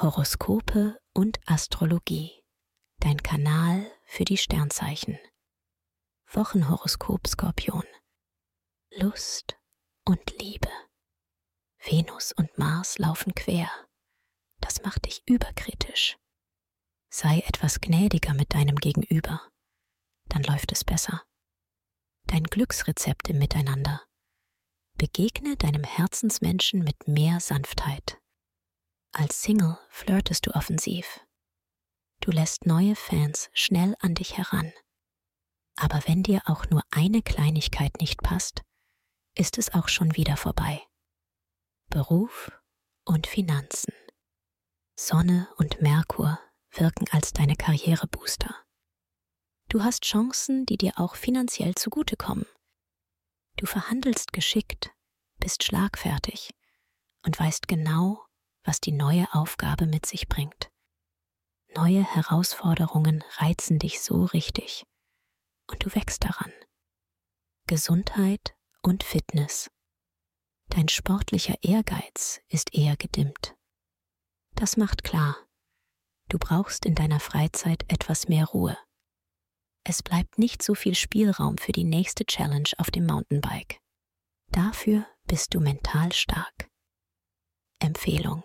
Horoskope und Astrologie. Dein Kanal für die Sternzeichen. Wochenhoroskop Skorpion. Lust und Liebe. Venus und Mars laufen quer. Das macht dich überkritisch. Sei etwas gnädiger mit deinem Gegenüber. Dann läuft es besser. Dein Glücksrezept im Miteinander. Begegne deinem Herzensmenschen mit mehr Sanftheit. Als Single flirtest du offensiv. Du lässt neue Fans schnell an dich heran. Aber wenn dir auch nur eine Kleinigkeit nicht passt, ist es auch schon wieder vorbei. Beruf und Finanzen. Sonne und Merkur wirken als deine Karrierebooster. Du hast Chancen, die dir auch finanziell zugutekommen. Du verhandelst geschickt, bist schlagfertig und weißt genau, was die neue Aufgabe mit sich bringt. Neue Herausforderungen reizen dich so richtig und du wächst daran. Gesundheit und Fitness. Dein sportlicher Ehrgeiz ist eher gedimmt. Das macht klar, du brauchst in deiner Freizeit etwas mehr Ruhe. Es bleibt nicht so viel Spielraum für die nächste Challenge auf dem Mountainbike. Dafür bist du mental stark. Empfehlung.